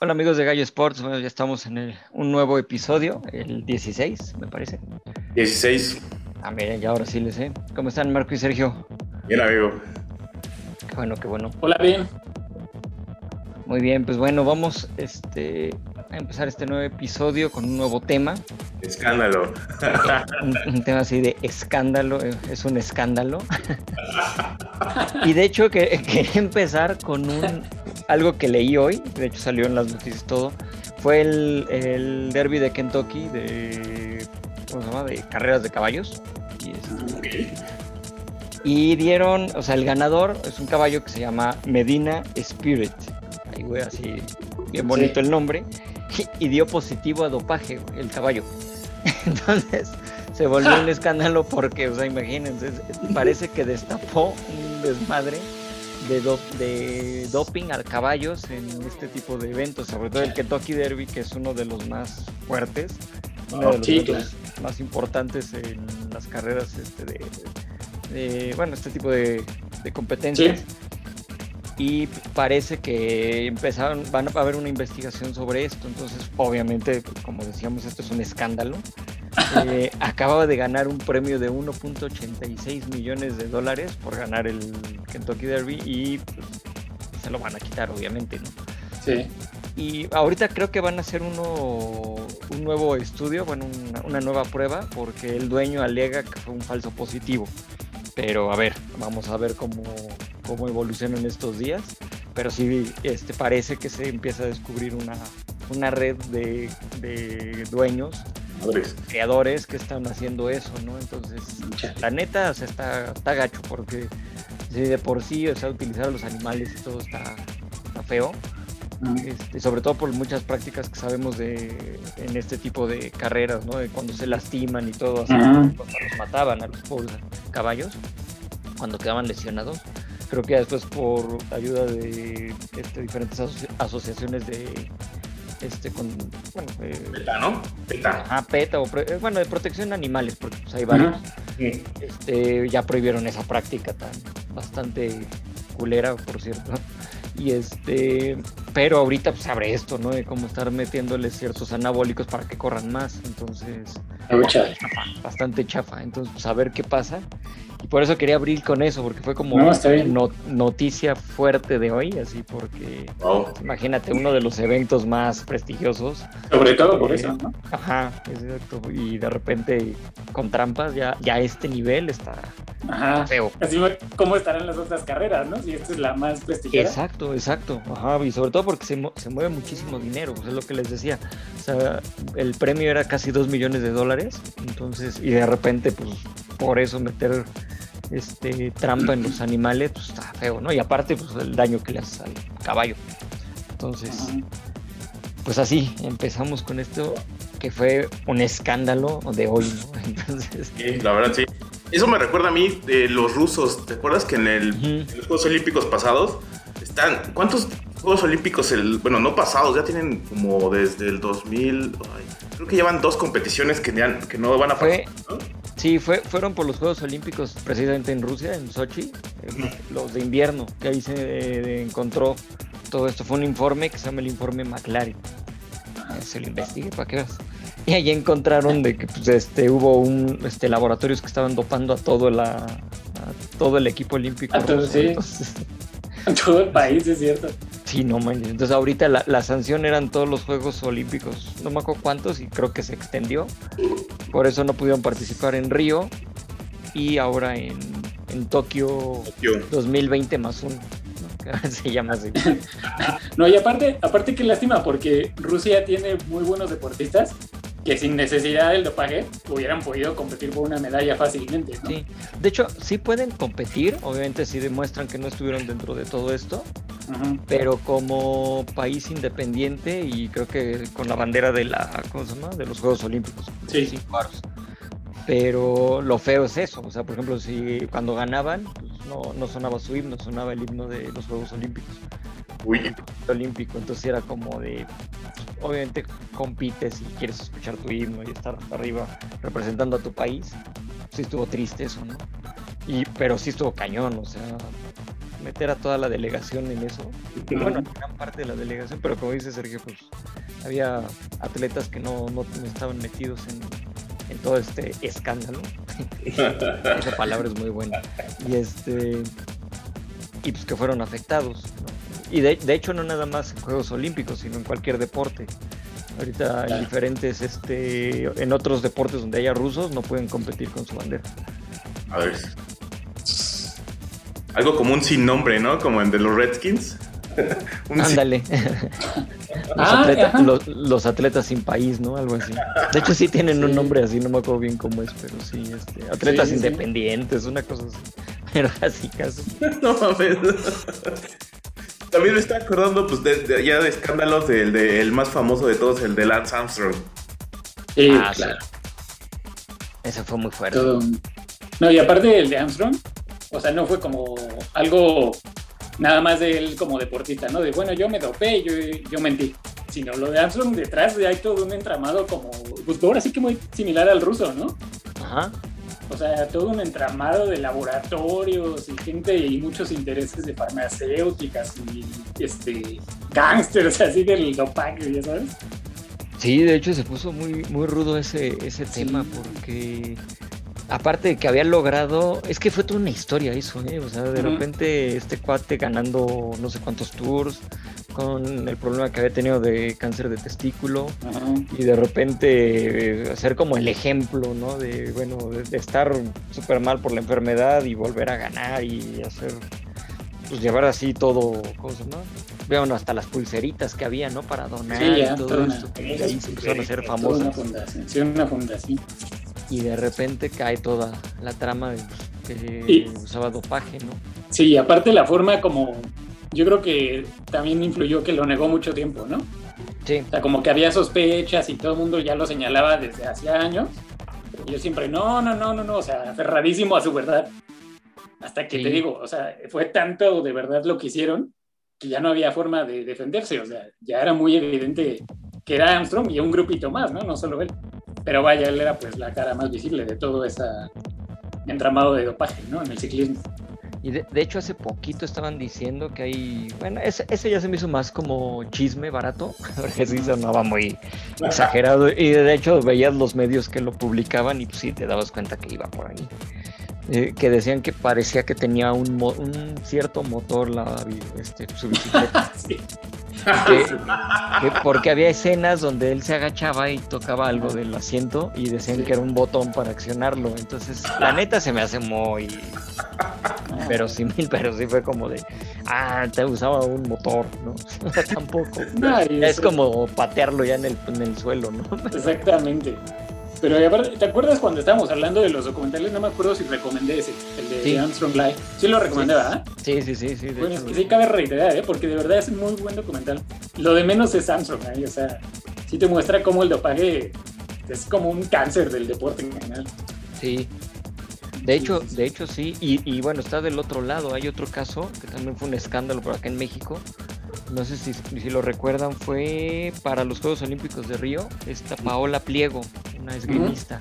Hola amigos de Gallo Sports, bueno, ya estamos en el- un nuevo episodio, el 16, me parece. 16. Ah, miren, ya ahora sí les sé. ¿Cómo están Marco y Sergio? Bien, amigo. Qué bueno, qué bueno. Hola, bien. Muy bien, pues bueno, vamos este, empezar este nuevo episodio con un nuevo tema. Escándalo. Un, un tema así de escándalo, eh, es un escándalo. y de hecho que, quería empezar con un, algo que leí hoy, de hecho salió en las noticias todo, fue el, el derby de Kentucky de, ¿cómo se llama? de carreras de caballos. Y, este, y dieron, o sea, el ganador es un caballo que se llama Medina Spirit. Ahí, güey, así, bien bonito Sí. el nombre. Y, dio positivo a dopaje, el caballo. Entonces, se volvió un escándalo porque, o sea, imagínense, parece que destapó un desmadre de, do- de doping a caballos en este tipo de eventos, sobre todo el Kentucky Derby, que es uno de los más fuertes, uno de los Sí, eventos más importantes en las carreras este, de, de, bueno, este tipo de, de competencias. Y parece que empezaron, van a haber una investigación sobre esto. Entonces, obviamente, como decíamos, esto es un escándalo. Eh, acababa de ganar un premio de 1.86 millones de dólares por ganar el Kentucky Derby y pues, se lo van a quitar, obviamente, ¿no? Sí. Y ahorita creo que van a hacer uno, un nuevo estudio, bueno, una, una nueva prueba, porque el dueño alega que fue un falso positivo. Pero a ver, vamos a ver cómo, cómo evolucionan estos días. Pero sí, este, parece que se empieza a descubrir una, una red de, de dueños, Madres. creadores que están haciendo eso, ¿no? Entonces, la neta, o sea, está, está gacho, porque si de por sí, o sea, utilizar a los animales y todo está, está feo este, sobre todo por muchas prácticas que sabemos de en este tipo de carreras, ¿no? De cuando se lastiman y todo, así, hasta los mataban a los pobres caballos cuando quedaban lesionados. Creo que ya después por ayuda de este, diferentes asoci- asociaciones de este con bueno eh, Peta, ¿no? Peta. ajá, PETA o eh, bueno de protección de animales porque pues, hay varios este, ya prohibieron esa práctica tan bastante culera, por cierto. Y este, pero ahorita pues abre esto, ¿no? De cómo estar metiéndoles ciertos anabólicos para que corran más. Entonces, bastante chafa. Entonces, pues a ver qué pasa. Y por eso quería abrir con eso, porque fue como No, noticia fuerte de hoy, así porque Wow. imagínate uno de los eventos más prestigiosos Sobre todo por eso, ¿no? Ajá, exacto. Y de repente con trampas ya, ya a este nivel está Ajá. feo. Así como estarán las otras carreras, ¿no? Si esta es la más prestigiosa. Exacto, exacto. Ajá, y sobre todo porque se, mu- se mueve muchísimo dinero, pues es lo que les decía. Sea, el premio era casi 2 millones de dólares, entonces, y de repente, pues, por eso meter este trampa en los animales, pues está feo, ¿no? Y aparte, pues el daño que le haces al caballo. Entonces, pues así, empezamos con esto que fue un escándalo de hoy, ¿no? Entonces, Sí, la verdad, sí. Eso me recuerda a mí de los rusos. ¿Te acuerdas que en, el, en los Juegos Olímpicos pasados están. ¿Cuántos Juegos Olímpicos? El, bueno, no pasados, ya tienen como desde el 2000. ay, creo que llevan dos competiciones que, ya- que no van a pasar. Fue- ¿no? Sí, fue, fueron por los Juegos Olímpicos precisamente en Rusia, en Sochi, eh, los de invierno, que ahí se eh, encontró todo esto. Fue un informe que se llama el informe McLaren. Eh, Se lo investigué para que veas. Y ahí encontraron de que pues, este, hubo un este, laboratorios que estaban dopando a todo, la, a todo el equipo olímpico. A todo, ruso. sí. Entonces, En todo el país, es cierto. Sí, no manches. Entonces ahorita la, la sanción eran todos los Juegos Olímpicos. No me acuerdo cuántos y creo que se extendió. Por eso no pudieron participar en Río y ahora en, en Tokio Yo. 2020 más uno. se llama así. No, y aparte, aparte que lástima, porque Rusia tiene muy buenos deportistas que sin necesidad del dopaje hubieran podido competir por una medalla fácilmente, ¿no? Sí. De hecho, sí pueden competir, obviamente sí demuestran que no estuvieron dentro de todo esto, pero como país independiente y creo que con la bandera de la, ¿cómo se llama? De los Juegos Olímpicos. Sí. aros. Pero lo feo es eso, o sea, por ejemplo, si cuando ganaban, pues no, no sonaba su himno, sonaba el himno de los Juegos Olímpicos. Uy, olímpico, entonces era como de, obviamente compites y quieres escuchar tu himno y estar hasta arriba representando a tu país, sí estuvo triste eso, ¿no? Y, pero sí estuvo cañón, o sea, meter a toda la delegación en eso. Bueno, gran parte de la delegación, pero como dice Sergio, pues había atletas que no, no, estaban metidos en, todo este escándalo. Esa palabra es muy buena. Y este y pues que fueron afectados. Y de, de hecho no nada más en Juegos Olímpicos, sino en cualquier deporte. Ahorita hay diferentes, este, en otros deportes donde haya rusos no pueden competir con su bandera. A ver. Algo como un sin nombre, ¿no? Como en de los Redskins. Ándale. Ah, los, atletas, sin país, ¿no? Algo así. De hecho, sí tienen un nombre así, no me acuerdo bien cómo es, pero sí, este, atletas independientes, una cosa así. Pero así casi. No mames. También me está acordando, pues, de, ya de escándalos del de, el más famoso de todos, el de Lance Armstrong. Sí, ah, claro. Ese fue muy fuerte. No, y aparte el de Armstrong, o sea, no fue como algo nada más de él como deportista, ¿no? De bueno, yo me dopé, yo, yo mentí. Sino lo de Armstrong detrás de hay todo un entramado como, pues ahora sí que muy similar al ruso, ¿no? Ajá. O sea, todo un entramado de laboratorios y gente y muchos intereses de farmacéuticas y este gangsters así del dopaje, ya sabes. Sí, de hecho se puso muy, muy rudo ese, ese tema porque aparte de que había logrado, es que fue toda una historia eso, ¿eh? O sea, de repente este cuate ganando no sé cuántos tours, con el problema que había tenido de cáncer de testículo y de repente eh, hacer como el ejemplo, ¿no? De, bueno, de, estar súper mal por la enfermedad y volver a ganar y hacer, pues llevar así todo, ¿cómo se llama? Vean hasta las pulseritas que había, ¿no? Para donar y todo esto. Y ahí se empezaron a hacer famosas. Una fundación, sí, una fundación. Y de repente cae toda la trama de que usaba dopaje, ¿no? Sí, aparte la forma como yo creo que también influyó que lo negó mucho tiempo, ¿no? Sí. O sea, como que había sospechas y todo el mundo ya lo señalaba desde hacía años. Y yo siempre, no, no, no, no, no, o sea, aferradísimo a su verdad. Hasta que te digo, o sea, fue tanto de verdad lo que hicieron que ya no había forma de defenderse. O sea, ya era muy evidente que era Armstrong y un grupito más, ¿no? No solo él. Pero vaya, él era pues la cara más visible de todo ese entramado de dopaje, ¿no? En el ciclismo. Y de, hecho hace poquito estaban diciendo que hay, bueno, ese, ya se me hizo más como chisme barato, porque sí sonaba muy exagerado. Y de hecho veías los medios que lo publicaban y pues sí te dabas cuenta que iba por ahí. Eh, que decían que parecía que tenía un, un cierto motor la, este, su bicicleta. porque había escenas donde él se agachaba y tocaba algo del asiento y decían que era un botón para accionarlo. Entonces, la neta se me hace muy pero sí, pero sí fue como de, ah, te usaba un motor, ¿no? Tampoco. es como patearlo ya en el, en el suelo, ¿no? Exactamente. Pero aparte, ¿te acuerdas cuando estábamos hablando de los documentales? No me acuerdo si recomendé ese, el de Armstrong Live. Sí lo recomendé, ¿verdad? Sí, sí, sí. sí bueno, es que sí cabe reiterar, ¿eh? Porque de verdad es un muy buen documental. Lo de menos es Armstrong, ¿eh? O sea, sí te muestra cómo el dopaje es como un cáncer del deporte en general. Sí, de hecho, de hecho sí, y, bueno, está del otro lado, hay otro caso que también fue un escándalo por acá en México, no sé si, si lo recuerdan, fue para los Juegos Olímpicos de Río, esta Paola Pliego, una esgrimista,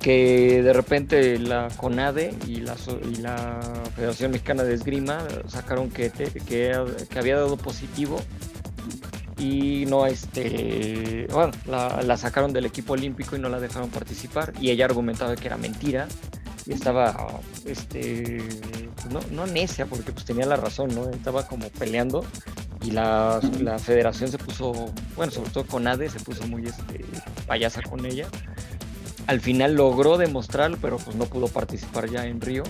que de repente la CONADE y la, y la Federación Mexicana de Esgrima sacaron que, que había dado positivo y no este bueno la, sacaron del equipo olímpico y no la dejaron participar y ella argumentaba que era mentira y estaba este no, no necia porque pues tenía la razón no estaba como peleando y la, la federación se puso bueno sobre todo con ADE se puso muy este payasa con ella al final logró demostrarlo, pero pues no pudo participar ya en Río.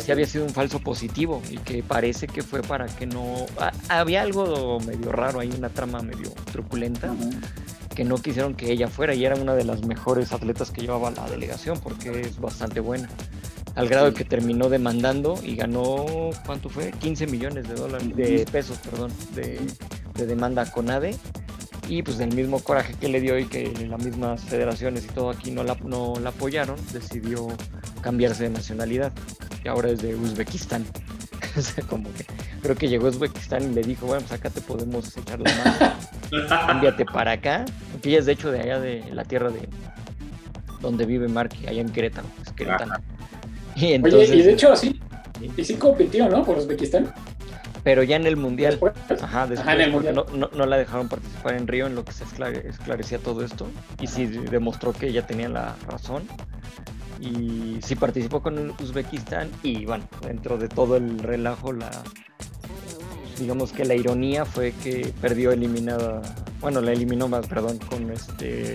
Sí, había sido un falso positivo y que parece que fue para que no... había algo medio raro ahí, una trama medio truculenta, que no quisieron que ella fuera y era una de las mejores atletas que llevaba la delegación porque es bastante buena. Al grado que terminó demandando y ganó, ¿cuánto fue? 15 millones de dólares, de pesos, perdón, de, de demanda con ADE y pues del mismo coraje que le dio y que las mismas federaciones y todo aquí no la, no la apoyaron, decidió cambiarse de nacionalidad. Y ahora es de Uzbekistán. o sea, como que creo que llegó a Uzbekistán y le dijo, bueno, pues acá te podemos echar la mano, cámbiate para acá, porque ella es de hecho de allá de la tierra de donde vive Marky, allá en Querétaro, es Querétaro. Y entonces, Oye, y de hecho, sí, y sí compitió, ¿no? Por Uzbekistán. Pero ya en el Mundial, ajá, después, en el mundial. No, no, la dejaron participar en Río en lo que se esclarecía todo esto. Y sí demostró que ella tenía la razón. Y sí participó con Uzbekistán. Y bueno, dentro de todo el relajo, la digamos que la ironía fue que perdió eliminada. Bueno, la eliminó más, perdón, con este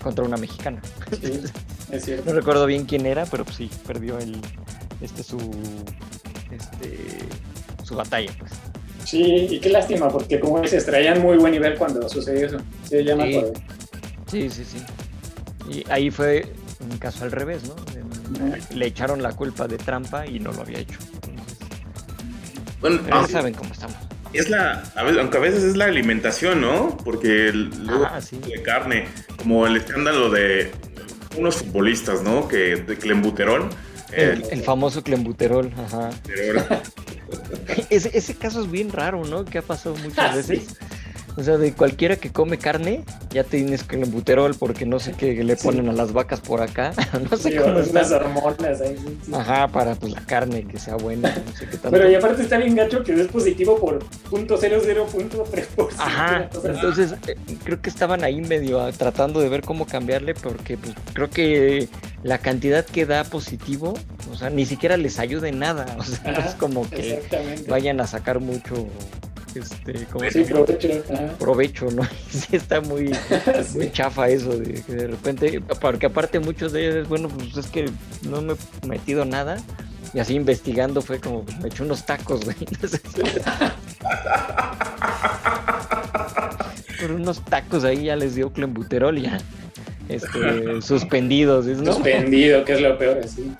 contra una mexicana. Sí, es cierto. no recuerdo bien quién era, pero sí, perdió el este su este su batalla, pues. Sí, y qué lástima, porque como dices, traían muy buen nivel cuando sucedió eso. Sí, ya sí, sí, sí, Y ahí fue un caso al revés, ¿no? Le echaron la culpa de trampa y no lo había hecho. bueno, ya saben cómo estamos. Es la, aunque a veces es la alimentación, ¿no? Porque luego ah, de carne, como el escándalo de unos futbolistas, ¿no? Que de clembuterol el, famoso clembuterol, ajá. ese, ese caso es bien raro, ¿no? Que ha pasado muchas ah, veces. O sea, de cualquiera que come carne, ya tienes clenbuterol porque no sé qué le ponen a las vacas por acá. no sé cómo Las hormonas ahí. Ajá, para pues la carne que sea buena. Pero y aparte está bien gacho que es positivo por .00.3%. Ajá, entonces eh, creo que estaban ahí medio tratando de ver cómo cambiarle porque pues creo que la cantidad que da positivo, o sea, ni siquiera les ayuda en nada. O sea, es como que vayan a sacar mucho este, como sí, provecho, provecho, ¿no? sí está muy, muy chafa eso de que de repente, porque aparte muchos de ellos, bueno, pues es que no me he metido nada y así investigando fue como, me eché unos tacos, güey. Por unos tacos ahí ya les dio clembuterol ya. Este, suspendidos, ¿no? Suspendido, que es lo peor, así.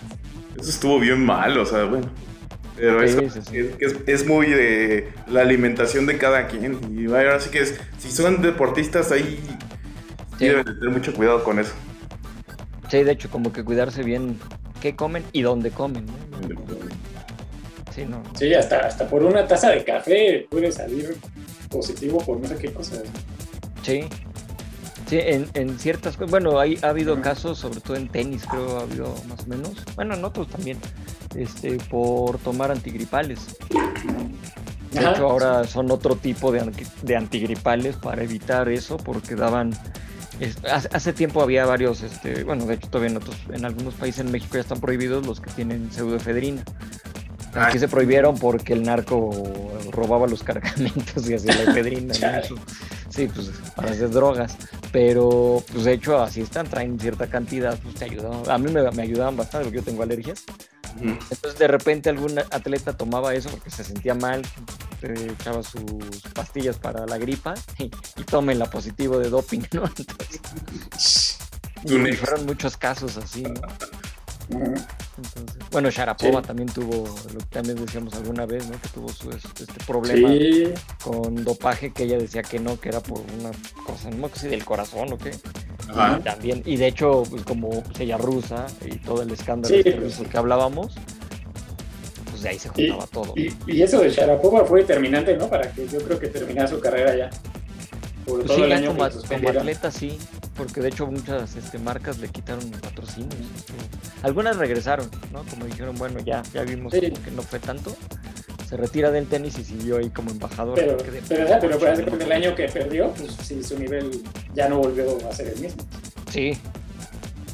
Eso estuvo bien mal, o sea, bueno. Pero Es, muy de la alimentación de cada quien. Y ahora sí que es, si son deportistas ahí, deben tener mucho cuidado con eso. Sí, de hecho, como que cuidarse bien qué comen y dónde comen. Sí, no. sí hasta, hasta por una taza de café puede salir positivo por no sé qué cosas. Sí, Sí, en, ciertas cosas, bueno, hay, ha habido casos, sobre todo en tenis, creo, ha habido más o menos, bueno, en otros también, este, por tomar antigripales. De hecho, ahora son otro tipo de, de antigripales para evitar eso, porque daban hace tiempo había varios, este, bueno, de hecho todavía en, otros, en algunos países en México ya están prohibidos los que tienen pseudoefedrina. Aquí se prohibieron porque el narco robaba los cargamentos y hacía la efedrina. Sí, pues para hacer drogas. Pero, pues de hecho, así están, traen cierta cantidad, pues te ayudan. A mí me, me ayudaban bastante porque yo tengo alergias. Entonces, de repente, algún atleta tomaba eso porque se sentía mal, echaba sus pastillas para la gripa y, tomen la positivo de doping, ¿no? Entonces, y fueron muchos casos así, ¿no? Bueno, Sharapova también tuvo, lo que también decíamos alguna vez, ¿no? Que tuvo su, este problema con dopaje que ella decía que no, que era por una cosa, no sé si del corazón o qué. Y también, y de hecho, pues como ella rusa y todo el escándalo este pues, que hablábamos, pues de ahí se juntaba todo. Y, eso de Sharapova fue determinante, ¿no? Para que yo creo que terminara su carrera ya. Por todo el año como, como atleta sí, porque de hecho muchas este, marcas le quitaron patrocinios. Algunas regresaron, ¿no? Como dijeron, bueno, ya, ya vimos que no fue tanto. Se retira del tenis y siguió ahí como embajador. Pero, pero, pero, pero con el año que perdió, pues sí, su nivel ya no volvió a ser el mismo. Sí.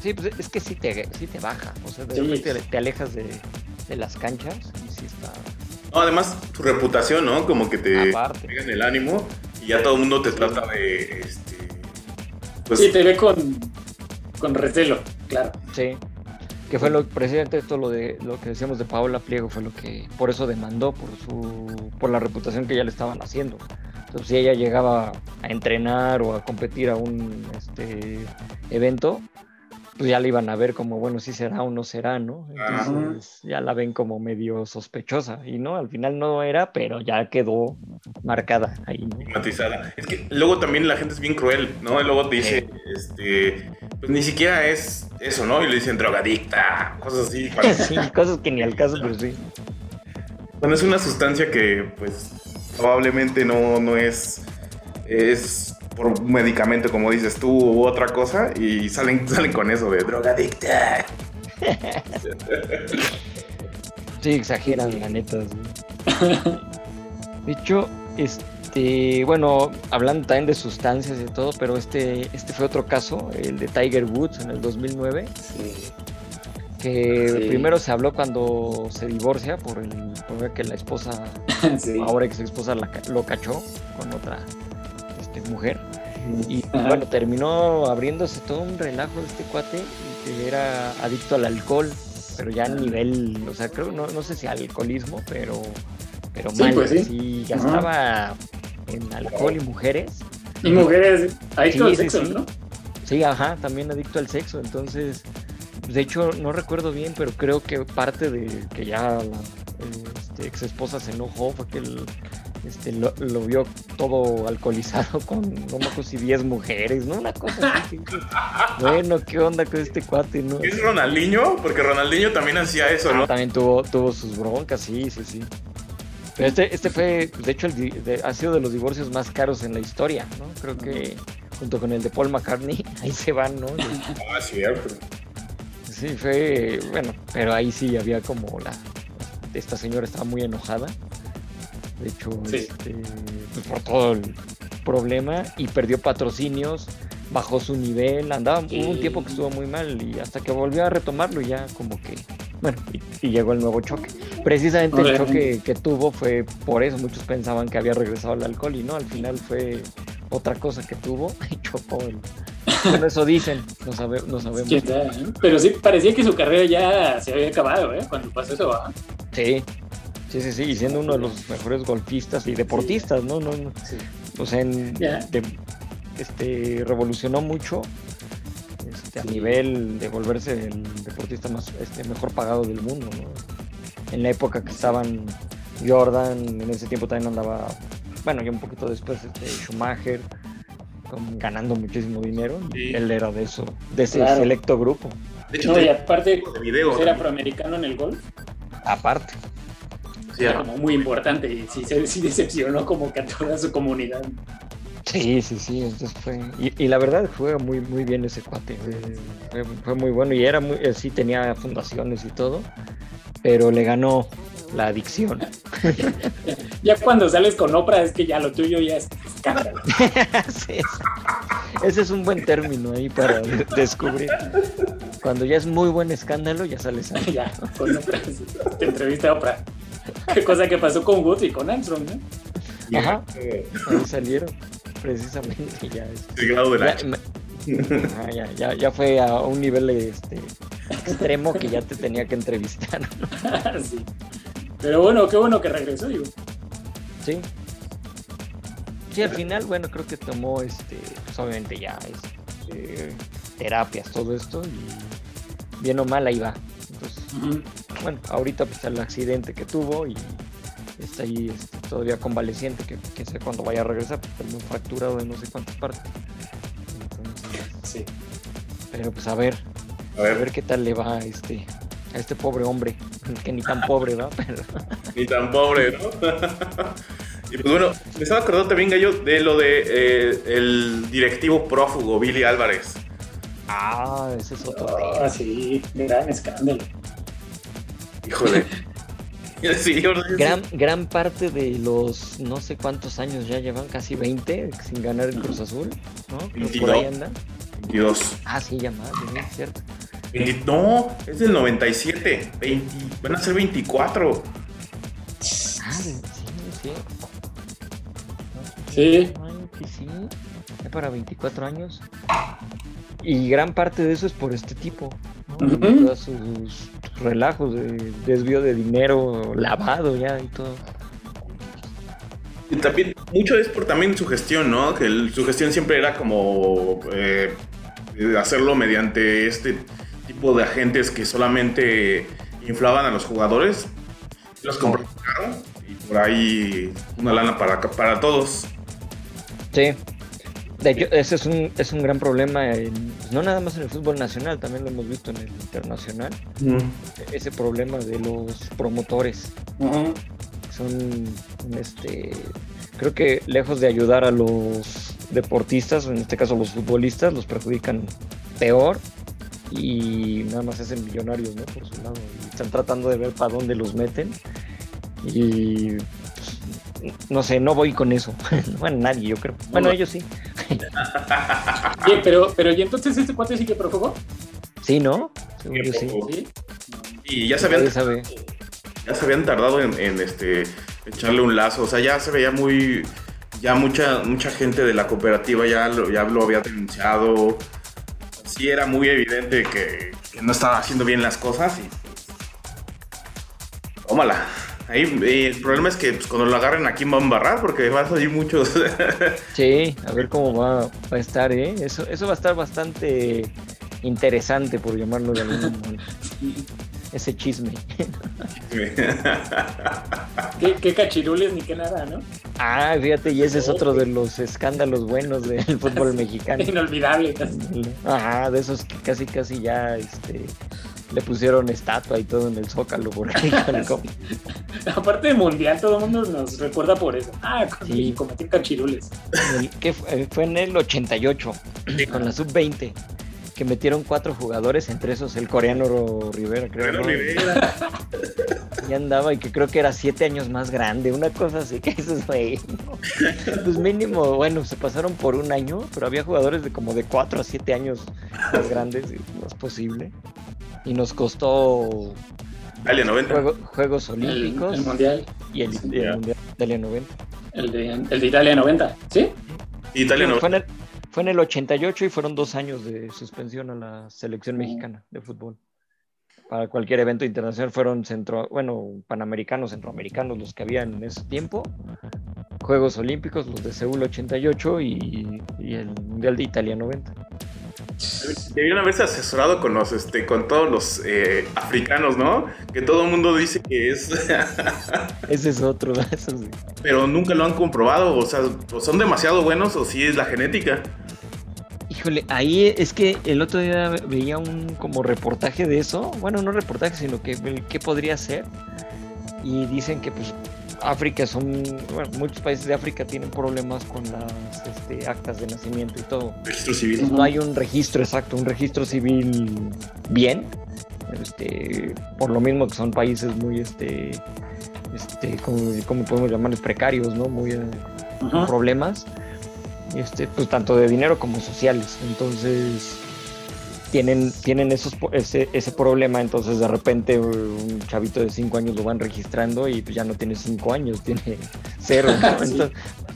Sí, pues es que sí te, sí te baja. O sea, de repente te, alejas de, de, las canchas y sí está. No, además, tu reputación, ¿no? Como que te pegan el ánimo y ya todo el mundo te trata de. Pues... Sí, te ve con, con recelo, claro. Sí que fue lo precisamente esto lo de lo que decíamos de Paola Pliego fue lo que por eso demandó por su por la reputación que ya le estaban haciendo entonces si ella llegaba a entrenar o a competir a un este evento pues ya la iban a ver como, bueno, si será o no será, ¿no? Entonces ya la ven como medio sospechosa. Y no, al final no era, pero ya quedó marcada ahí. Matizada. Es que luego también la gente es bien cruel, ¿no? Luego te dice, este, pues ni siquiera es eso, ¿no? Y le dicen drogadicta, cosas así. sí, cosas que ni al caso, pero sí. Bueno, es una sustancia que, pues, probablemente no, no es, es por un medicamento, como dices tú, u otra cosa, y salen, salen con eso de drogadicta. Sí, exageran, la neta. De hecho, este, bueno, hablando también de sustancias y todo, pero este, este fue otro caso, el de Tiger Woods en el 2009. Sí. Que primero se habló cuando se divorcia por el por que la esposa, ahora ex esposa lo cachó con otra mujer. Y bueno, terminó abriéndose todo un relajo de este cuate que era adicto al alcohol, pero ya a nivel, o sea, creo, no, no sé si alcoholismo, pero, pero mal, pues sí. gastaba en alcohol y mujeres. Y mujeres, adicto al sexo, ¿no? Sí, ajá, también adicto al sexo, entonces, de hecho, no recuerdo bien, pero creo que parte de que ya la este, ex esposa se enojó fue que el, este, lo, vio todo alcoholizado con, no me acuerdo si 10 mujeres, ¿no? Una cosa así. bueno, ¿qué onda con este cuate, no? ¿Es Ronaldinho? Porque Ronaldinho también hacía eso, ¿no? también tuvo, tuvo sus broncas, sí, sí, sí. Pero este, este fue, de hecho, el, ha sido de los divorcios más caros en la historia, ¿no? Creo que junto con el de Paul McCartney, ahí se van, ¿no? Ah, cierto. Sí, fue, bueno, pero ahí sí había como la, esta señora estaba muy enojada de hecho, este, pues, por todo el problema y perdió patrocinios, bajó su nivel, andaba, hubo un tiempo que estuvo muy mal y hasta que volvió a retomarlo ya como que, bueno, y, llegó el nuevo choque. Precisamente el choque que tuvo fue por eso, muchos pensaban que había regresado al alcohol y no, al final fue otra cosa que tuvo y chocó el... Bueno, eso dicen, no, sabemos. Pero sí, parecía que su carrera ya se había acabado, ¿eh? Cuando pasó eso. Sí, Sí, sí, sí, y siendo uno de los mejores golfistas y deportistas, ¿no? no, no O sea, este, revolucionó mucho este, a nivel de volverse el deportista más este, mejor pagado del mundo, ¿no? En la época que estaban Jordan, en ese tiempo también andaba, bueno, ya un poquito después, este, Schumacher, ganando muchísimo dinero. Él era de eso, de ese selecto grupo. De hecho, no, y aparte, ¿era afroamericano en el golf? Aparte como muy importante y sí, sí decepcionó como que a toda su comunidad. Sí, sí, sí, entonces fue... Y, la verdad juega muy, muy bien ese cuate, fue, muy bueno y era muy, sí tenía fundaciones y todo, pero le ganó la adicción. ya cuando sales con Oprah es que ya lo tuyo ya es escándalo. ese es un buen término ahí para descubrir. Cuando ya es muy buen escándalo, ya sales ahí. ya, con Oprah, te entrevista a Oprah. Cosa que pasó con Wood y con Armstrong, ¿no? Ajá. Ahí salieron, precisamente. Ya, ya, ya, ya, fue a un nivel este, extremo que ya te tenía que entrevistar. sí. Pero bueno, qué bueno que regresó, digo. Sí. Sí, al final, bueno, creo que tomó, este, pues obviamente ya, este, terapias, todo esto, y bien o mal ahí va. Entonces, bueno, ahorita pues el accidente que tuvo y está ahí este, todavía convaleciente, que quién sé cuándo vaya a regresar, pues un fracturado de no sé cuántas partes. sí. Pero pues a ver, a ver, qué tal le va a este, a este pobre hombre, que ni tan pobre, ¿no? Ni tan pobre, ¿no? y pues bueno, me estaba acordando también, Gallo, de lo de eh, el directivo prófugo Billy Álvarez. Ah, ese es otro. Ah, sí, gran escándalo. Híjole. gran, gran parte de los no sé cuántos años ya llevan, casi 20 sin ganar el Cruz Azul, ¿no? 22. Por ahí anda. 22. Ah, sí, ya más, cierto. no, es del 97. 20, van a ser 24. Ah, sí, sí. Sí. Sí, ya para 24 años. Y gran parte de eso es por este tipo, Todos sus relajos de desvío de dinero, lavado ya y todo. Y también, mucho es por también su gestión, ¿no? Que su gestión siempre era como eh, hacerlo mediante este tipo de agentes que solamente inflaban a los jugadores, los compraban y por ahí una lana para, para todos. Sí, de hecho, ese es un, es un gran problema, no nada más en el fútbol nacional, también lo hemos visto en el internacional. Ese problema de los promotores. Son, este, creo que lejos de ayudar a los deportistas, en este caso los futbolistas, los perjudican peor y nada más hacen millonarios, ¿no? Por su lado. están tratando de ver para dónde los meten. Y pues, no sé, no voy con eso. bueno, nadie, yo creo. Bueno, ellos sí. Bien, pero, pero ¿y entonces este cuate sí que prófugo? Sí, ¿no? sí. Y ya se habían, ya se habían tardado en, este echarle un lazo. O sea, ya se veía muy. Ya mucha, mucha gente de la cooperativa ya lo, ya lo había denunciado. Sí, era muy evidente que, no estaba haciendo bien las cosas y. Tómala. Ahí, el problema es que pues, cuando lo agarren aquí van a embarrar porque va a salir muchos. sí, a ver cómo va, va, a estar, ¿eh? Eso, eso va a estar bastante interesante, por llamarlo de algún modo. Ese chisme. ¿Qué, cachirules ni qué nada, ¿no? Ah, fíjate, y ese es otro de los escándalos buenos del fútbol mexicano. Inolvidable. Ajá, de esos que casi casi ya este, le pusieron estatua y todo en el zócalo por Aparte de mundial, todo el mundo nos recuerda por eso. Ah, sí. cometer cachirules. que fue en el 88, con la sub-20 que metieron cuatro jugadores, entre esos el coreano Rivera, creo. Rivera. Y andaba y que creo que era siete años más grande, una cosa así que eso fue. Pues mínimo, bueno, se pasaron por un año, pero había jugadores de como de cuatro a siete años más grandes, no es posible. Y nos costó Italia 90. Juegos Olímpicos. El, Mundial. Y el, Mundial de Italia 90. El de, el de Italia 90, ¿sí? Italia 90. Fue en el 88 y fueron dos años de suspensión a la selección mexicana de fútbol. Para cualquier evento internacional fueron centro, bueno, panamericanos, centroamericanos los que había en ese tiempo. Juegos Olímpicos, los de Seúl 88 y, y el Mundial de Italia 90. Debieron haberse asesorado con los, este, con todos los eh, africanos, ¿no? Que todo el mundo dice que es. Ese es otro, eso Pero nunca lo han comprobado, o sea, o son demasiado buenos o si es la genética. Híjole, ahí es que el otro día veía un como reportaje de eso. Bueno, no reportaje, sino que qué podría ser. Y dicen que pues África son, bueno, muchos países de África tienen problemas con las este, actas de nacimiento y todo. Registro civil. no hay un registro exacto, un registro civil bien. Este, por lo mismo que son países muy, este, este, como, podemos llamarles precarios, ¿no? Muy eh, problemas, este, pues tanto de dinero como sociales. Entonces, tienen, tienen esos, ese, ese problema, entonces de repente un chavito de 5 años lo van registrando y pues ya no tiene 5 años, tiene cero,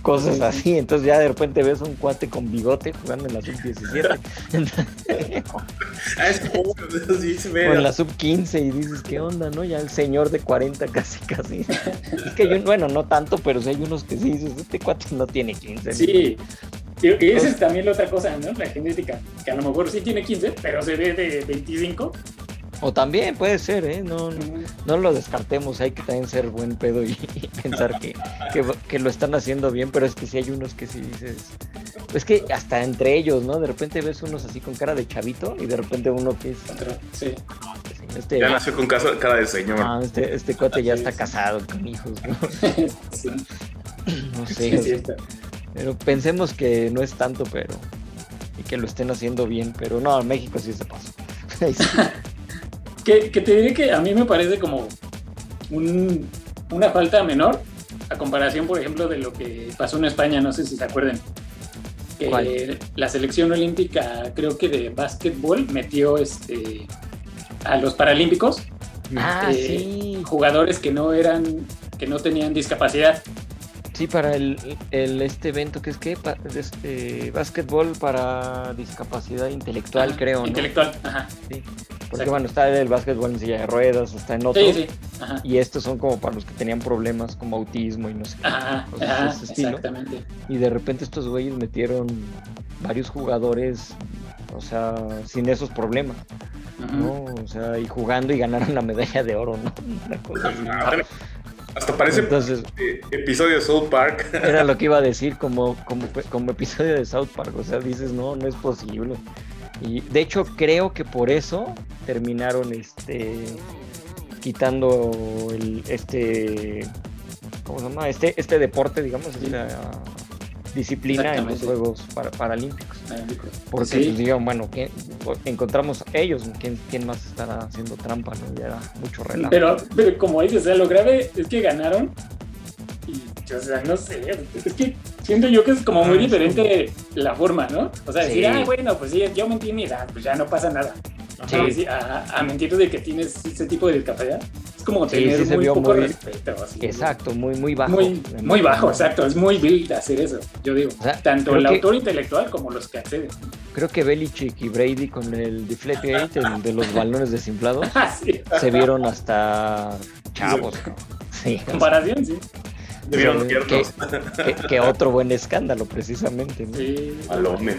cosas así, entonces ya de repente ves un cuate con bigote jugando en la sub-17. ah, es como, en la sub-15 y dices, ¿qué onda, no? Ya el señor de 40 casi, casi. es que yo, bueno, no tanto, pero si hay unos que sí dices, este cuate no tiene 15. Sí. Y esa es también la otra cosa, ¿no? La genética, que a lo mejor sí tiene 15, pero se ve de 25. O también puede ser, ¿eh? No, no, lo descartemos, hay que también ser buen pedo y, pensar que, que, lo están haciendo bien, pero es que sí hay unos que sí dices... Es que hasta entre ellos, ¿no? De repente ves unos así con cara de chavito y de repente uno que es... Sí. Este, ya nació con cara de señor. Ah, este, este cuate ya está casado con hijos, ¿no? sí. No sé. Pero pensemos que no es tanto, pero. Que lo estén haciendo bien, pero no, en México sí se pasó. que, te diré que a mí me parece como una falta menor a comparación, por ejemplo, de lo que pasó en España, no sé si se acuerdan. Que la selección olímpica, creo que de básquetbol, metió este a los paralímpicos. Ah, eh, jugadores que no eran, que no tenían discapacidad. Sí, para el, este evento que es que este, básquetbol para discapacidad intelectual, creo, ¿no? Intelectual, ajá. Sí. Porque bueno, está el básquetbol en silla de ruedas, está en otro. Sí, sí. Ajá. Y estos son como para los que tenían problemas como autismo y no sé qué. Ajá, ajá exactamente. Y de repente estos güeyes metieron varios jugadores, o sea, sin esos problemas. ¿no? O sea, y jugando y ganaron la medalla de oro, ¿no? Una cosa así. Hasta parece Entonces, episodio de South Park. Era lo que iba a decir como, como, como episodio de South Park. O sea, dices, no, no es posible. Y de hecho creo que por eso terminaron este quitando el este ¿cómo se llama? Este, este deporte, digamos, disciplina en los Juegos Paralímpicos. Porque pues, digan, bueno, encontramos ellos, ¿quién, ¿quién, más estará haciendo trampa? ¿no? Ya era mucho relajo. Pero, pero como dices, lo grave es que ganaron y, o sea, no sé, es que siento yo que es como muy ah, diferente la forma, ¿no? O sea, decir, ah, bueno, pues sí, yo mentí mi edad, pues ya no pasa nada. A, a, mentir de que tienes ese tipo de discapacidad es como tener muy poco respeto. exacto, muy, muy bajo. Muy, bajo, exacto. Es muy vil hacer eso, yo digo. tanto el autor intelectual como los que acceden. Creo que Belichick y Brady con el Deflategate, de los balones desinflados, ah, se vieron hasta chavos. Sí. Comparación, sí. Que, otro buen escándalo, precisamente. ¿no? Sí.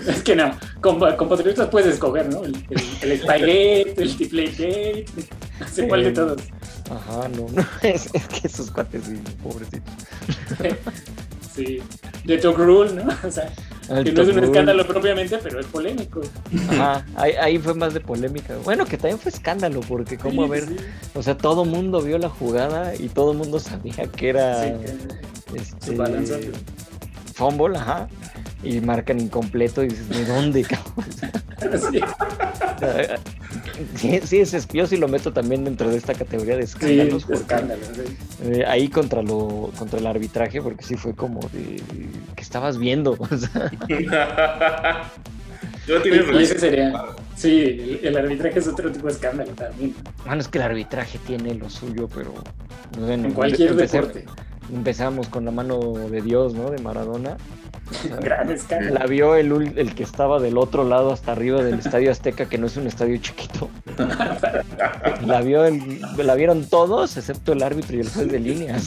Es que no, con, con patriotas puedes escoger, ¿no? El, el, el Spygate, el no sé cuál de todos. Ajá, no, no. Es, que esos cuates, sí, pobrecitos. Sí, de Talk Rule, ¿no? O sea, que no es un escándalo propiamente, pero es polémico. Ajá, ahí, fue más de polémica. Bueno, que también fue escándalo, porque como a ver, o sea, todo mundo vio la jugada y todo mundo sabía que era este, fumble, ajá, y marcan incompleto y dices, ¿de dónde? Sí. Sí, sí, es, yo sí lo meto también dentro de esta categoría de escándalos. Eh, ahí contra lo contra el arbitraje, porque sí fue como de que estabas viendo. yo y, ese sería. Sí, el, arbitraje es otro tipo de escándalo también. Bueno, es que el arbitraje tiene lo suyo, pero. en cualquier deporte. Empezamos con la mano de Dios, ¿no? De Maradona. La vio el, el, que estaba del otro lado hasta arriba del Estadio Azteca, que no es un estadio chiquito. la, vio la vieron todos, excepto el árbitro y el juez de línea.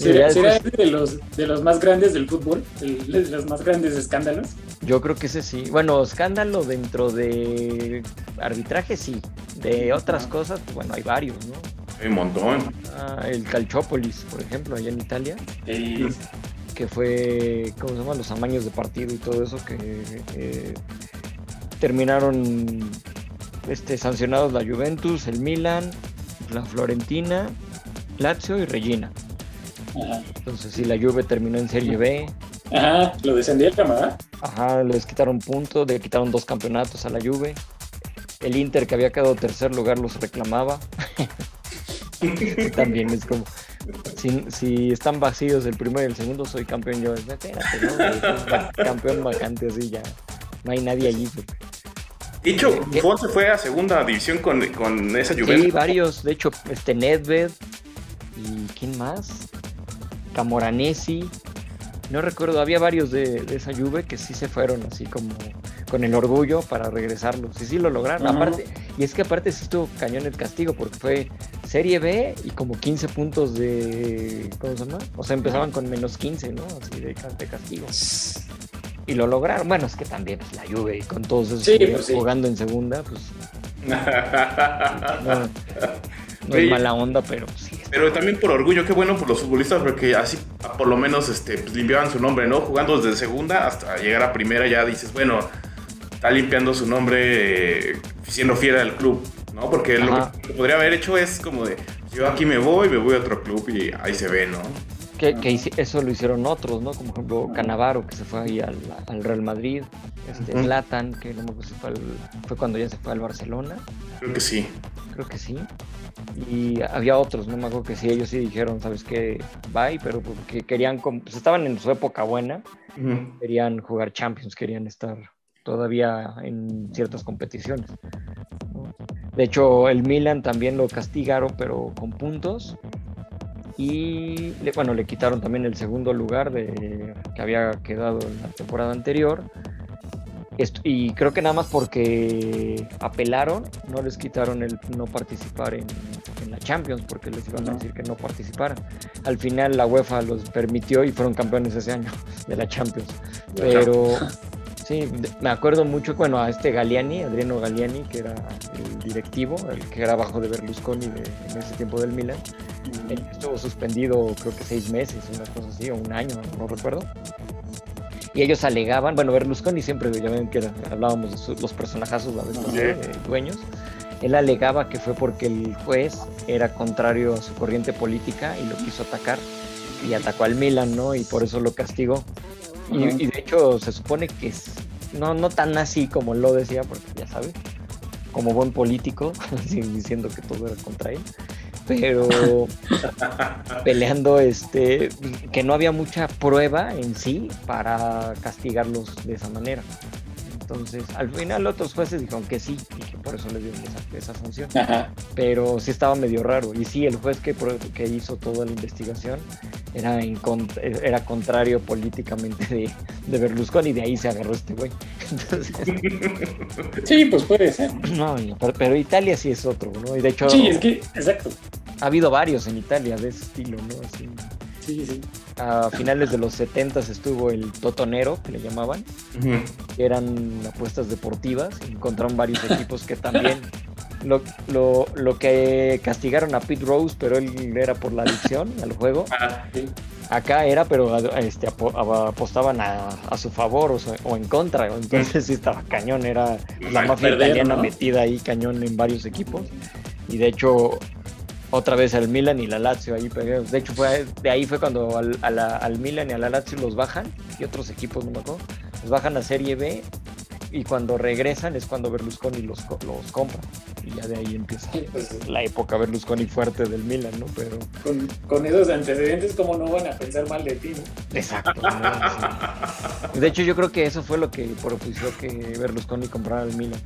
¿Será, de, los, de los más grandes del fútbol? ¿De los más grandes escándalos? Yo creo que ese sí. Bueno, escándalo dentro de arbitraje sí. De otras cosas, pues bueno, hay varios, ¿no? Un montón. Ah, el Calchópolis, por ejemplo, allá en Italia. Que fue, ¿cómo se llama? Los amaños de partido y todo eso que eh, terminaron este, sancionados la Juventus, el Milan, la Florentina, Lazio y Regina. Entonces, si la Juve terminó en Serie B. Ajá, lo descendieron, ¿verdad? Ajá, les quitaron puntos, le quitaron dos campeonatos a la Juve. El Inter, que había quedado tercer lugar, los reclamaba. También es como, si, están vacíos el primero y el segundo, soy campeón yo. Espérate, ¿no? campeón vacante así ya. No hay nadie allí. De hecho, Buffon se fue a segunda división con, con esa Juventus. Sí, varios. De hecho, este Nedved y ¿quién más? Camoranesi. No recuerdo, había varios de, esa Juve que sí se fueron así como con el orgullo para regresarlos. Y sí lo lograron. Aparte, y es que aparte sí estuvo cañón el castigo porque fue Serie B y como 15 puntos de. ¿Cómo se llama? O sea, empezaban con menos 15, ¿no? Así de, castigo. Y lo lograron. Bueno, es que también pues, la Juve y con todos esos pues jugando en segunda, pues. no, es mala onda, pero sí. Pero también por orgullo, qué bueno por los futbolistas, porque así por lo menos este, pues, limpiaban su nombre, ¿no? Jugando desde segunda hasta llegar a primera, ya dices, bueno, está limpiando su nombre eh, siendo fiel al club. ¿no? Porque lo que, podría haber hecho es como de, yo aquí me voy, me voy a otro club y ahí se ve, ¿no? Que, eso lo hicieron otros, ¿no? Como por ejemplo Canavaro, que se fue ahí al, Real Madrid, este, Zlatan, que no me acuerdo si fue, fue cuando ya se fue al Barcelona. Creo que sí. Creo que sí. Y había otros, no me acuerdo que sí, ellos sí dijeron, ¿sabes qué? Bye, pero porque querían, pues estaban en su época buena, querían jugar Champions, querían estar todavía en ciertas competiciones. De hecho, el Milan también lo castigaron, pero con puntos. Y bueno, le quitaron también el segundo lugar de, que había quedado en la temporada anterior. y creo que nada más porque apelaron, no les quitaron el no participar en, en, la Champions, porque les iban a decir que no participaran. Al final la UEFA los permitió y fueron campeones ese año de la Champions. Pero Sí, me acuerdo mucho, bueno, a este Galliani, Adriano Galliani, que era el directivo, el que era bajo de Berlusconi en ese tiempo del Milan. estuvo suspendido creo que seis meses, una cosa así, o un año, no recuerdo. Y ellos alegaban, bueno, Berlusconi siempre, ya ven que hablábamos de los personajazos, la vez dueños. Él alegaba que fue porque el juez era contrario a su corriente política y lo quiso atacar y atacó al Milan, ¿no? Y por eso lo castigó. Y, de hecho se supone que es, no, no tan así como lo decía, porque ya sabes, como buen político, diciendo que todo era contra él, pero peleando este que no había mucha prueba en sí para castigarlos de esa manera. Entonces, al final otros jueces dijeron que sí y que por eso le dieron esa, función. Pero sí estaba medio raro. Y sí, el juez que, que hizo toda la investigación era, en, era contrario políticamente de, de Berlusconi y de ahí se agarró este güey. sí, pues puede ser. No, pero, Italia sí es otro, ¿no? Y de hecho... Sí, es que, exacto. Ha habido varios en Italia de ese estilo, ¿no? Así, sí, sí a finales de los 70 estuvo el Totonero, que le llamaban, que eran apuestas deportivas. Encontraron varios equipos que también lo, lo, que castigaron a Pete Rose, pero él era por la adicción al juego. Ah, Acá era, pero este, apostaban a, su favor o, en contra. Entonces sí estaba cañón, era la mafia italiana metida ahí cañón en varios equipos. Y de hecho, otra vez al Milan y la Lazio ahí. De hecho, fue, de ahí fue cuando al, al Milan y a la Lazio los bajan, y otros equipos, no me acuerdo, los bajan a Serie B, y cuando regresan es cuando Berlusconi los, los compra. Y ya de ahí empieza pues, la época Berlusconi fuerte del Milan, ¿no? Pero... Con, esos antecedentes, ¿cómo no van a pensar mal de ti? Exacto. De hecho, yo creo que eso fue lo que propició que Berlusconi comprara el Milan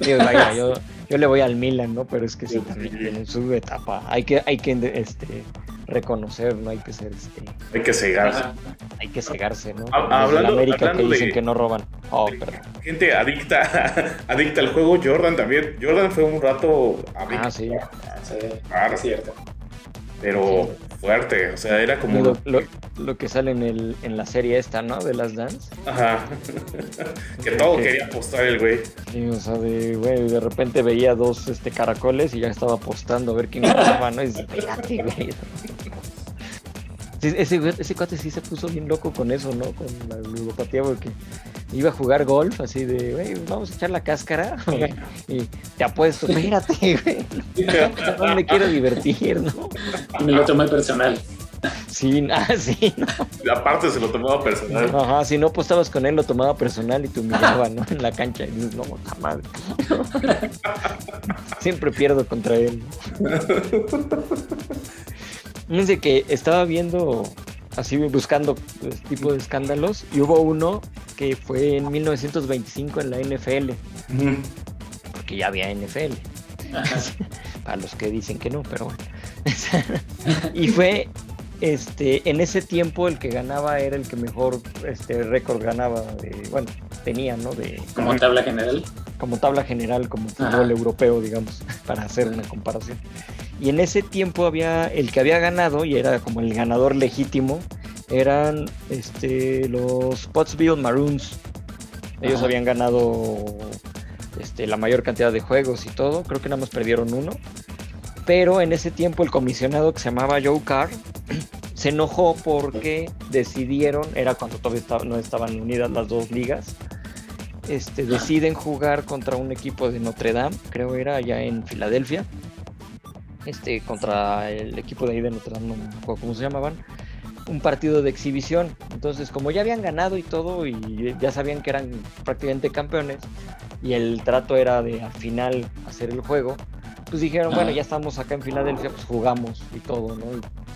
yo, yo le voy al Milan, ¿no? Pero es que sí, también tiene su etapa. Hay que, hay que este, reconocer, no hay que ser este. Hay que cegarse. Hay que cegarse, ¿no? hablando, América que dicen que no roban. Oh, gente adicta, adicta al juego, Jordan también. Jordan fue un rato adicto. Ah, sí. Ah, es cierto. Pero fuerte, o sea, era como... Lo, que sale en, el, en la serie esta, ¿no? De las Dance. Ajá. que todo quería apostar el güey. Sí, o sea, de, güey, de repente veía dos este, caracoles y ya estaba apostando a ver quién ganaba, ¿no? Y dice, espérate, güey. ese, ese cuate sí se puso bien loco con eso, ¿no? Con la ludopatía, porque iba a jugar golf, así de, güey, vamos a echar la cáscara. y te apuesto, espérate, güey. No me quiero divertir, ¿no? Me lo tomé personal. Sí, ah, sí, no. Aparte se lo tomaba personal. Ajá, si no apostabas con él, lo tomaba personal y te humillaba, ¿no? En la cancha. Y dices, no, madre. Siempre pierdo contra él. Fíjense que estaba viendo, así buscando este tipo de escándalos, y hubo uno que fue en 1925 en la NFL. Porque ya había NFL. Para los que dicen que no, pero bueno. y fue este en ese tiempo el que ganaba era el que mejor este récord ganaba de, bueno tenía no de como tabla general como tabla general como fútbol europeo digamos para hacer una comparación y en ese tiempo había el que había ganado y era como el ganador legítimo eran este, los Pottsville Maroons. Ellos habían ganado este, la mayor cantidad de juegos y todo. Creo que nada más perdieron uno. Pero en ese tiempo el comisionado que se llamaba Joe Carr se enojó porque decidieron, era cuando todavía no estaban unidas las dos ligas, este, deciden jugar contra un equipo de Notre Dame, creo era allá en Filadelfia, este, contra el equipo de ahí de Notre Dame, no me acuerdo cómo se llamaban, un partido de exhibición. Entonces, como ya habían ganado y todo, y ya sabían que eran prácticamente campeones, y el trato era de al final hacer el juego, pues dijeron, bueno, ya estamos acá en Filadelfia, pues jugamos y todo, ¿no?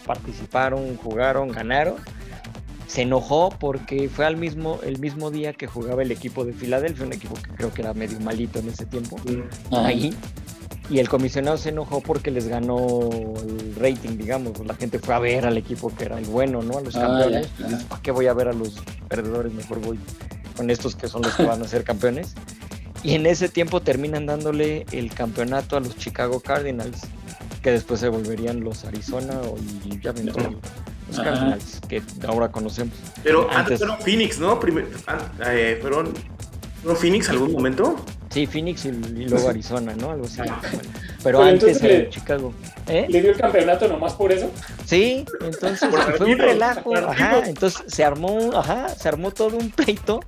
participaron, jugaron, ganaron. Se enojó porque fue al mismo, el mismo día que jugaba el equipo de Filadelfia, un equipo que creo que era medio malito en ese tiempo, ahí y el comisionado se enojó porque les ganó el rating, digamos. La gente fue a ver al equipo que era el bueno, ¿no? A los ah, campeones. ¿Para qué voy a ver a los perdedores? Mejor voy con estos que son los que van a ser campeones. Y en ese tiempo terminan dándole el campeonato a los Chicago Cardinals, que después se volverían los Arizona y ya ven los Cardinals que ahora conocemos. Pero antes, fueron Phoenix, ¿no? Eh, fueron, ¿fueron Phoenix algún momento? Sí, Phoenix y, luego Arizona, ¿no? Algo así. Pero, antes era Chicago. ¿Eh? ¿Le dio el campeonato nomás por eso? Sí, entonces fue un relajo. Ajá, entonces se armó, ajá, se armó todo un pleito.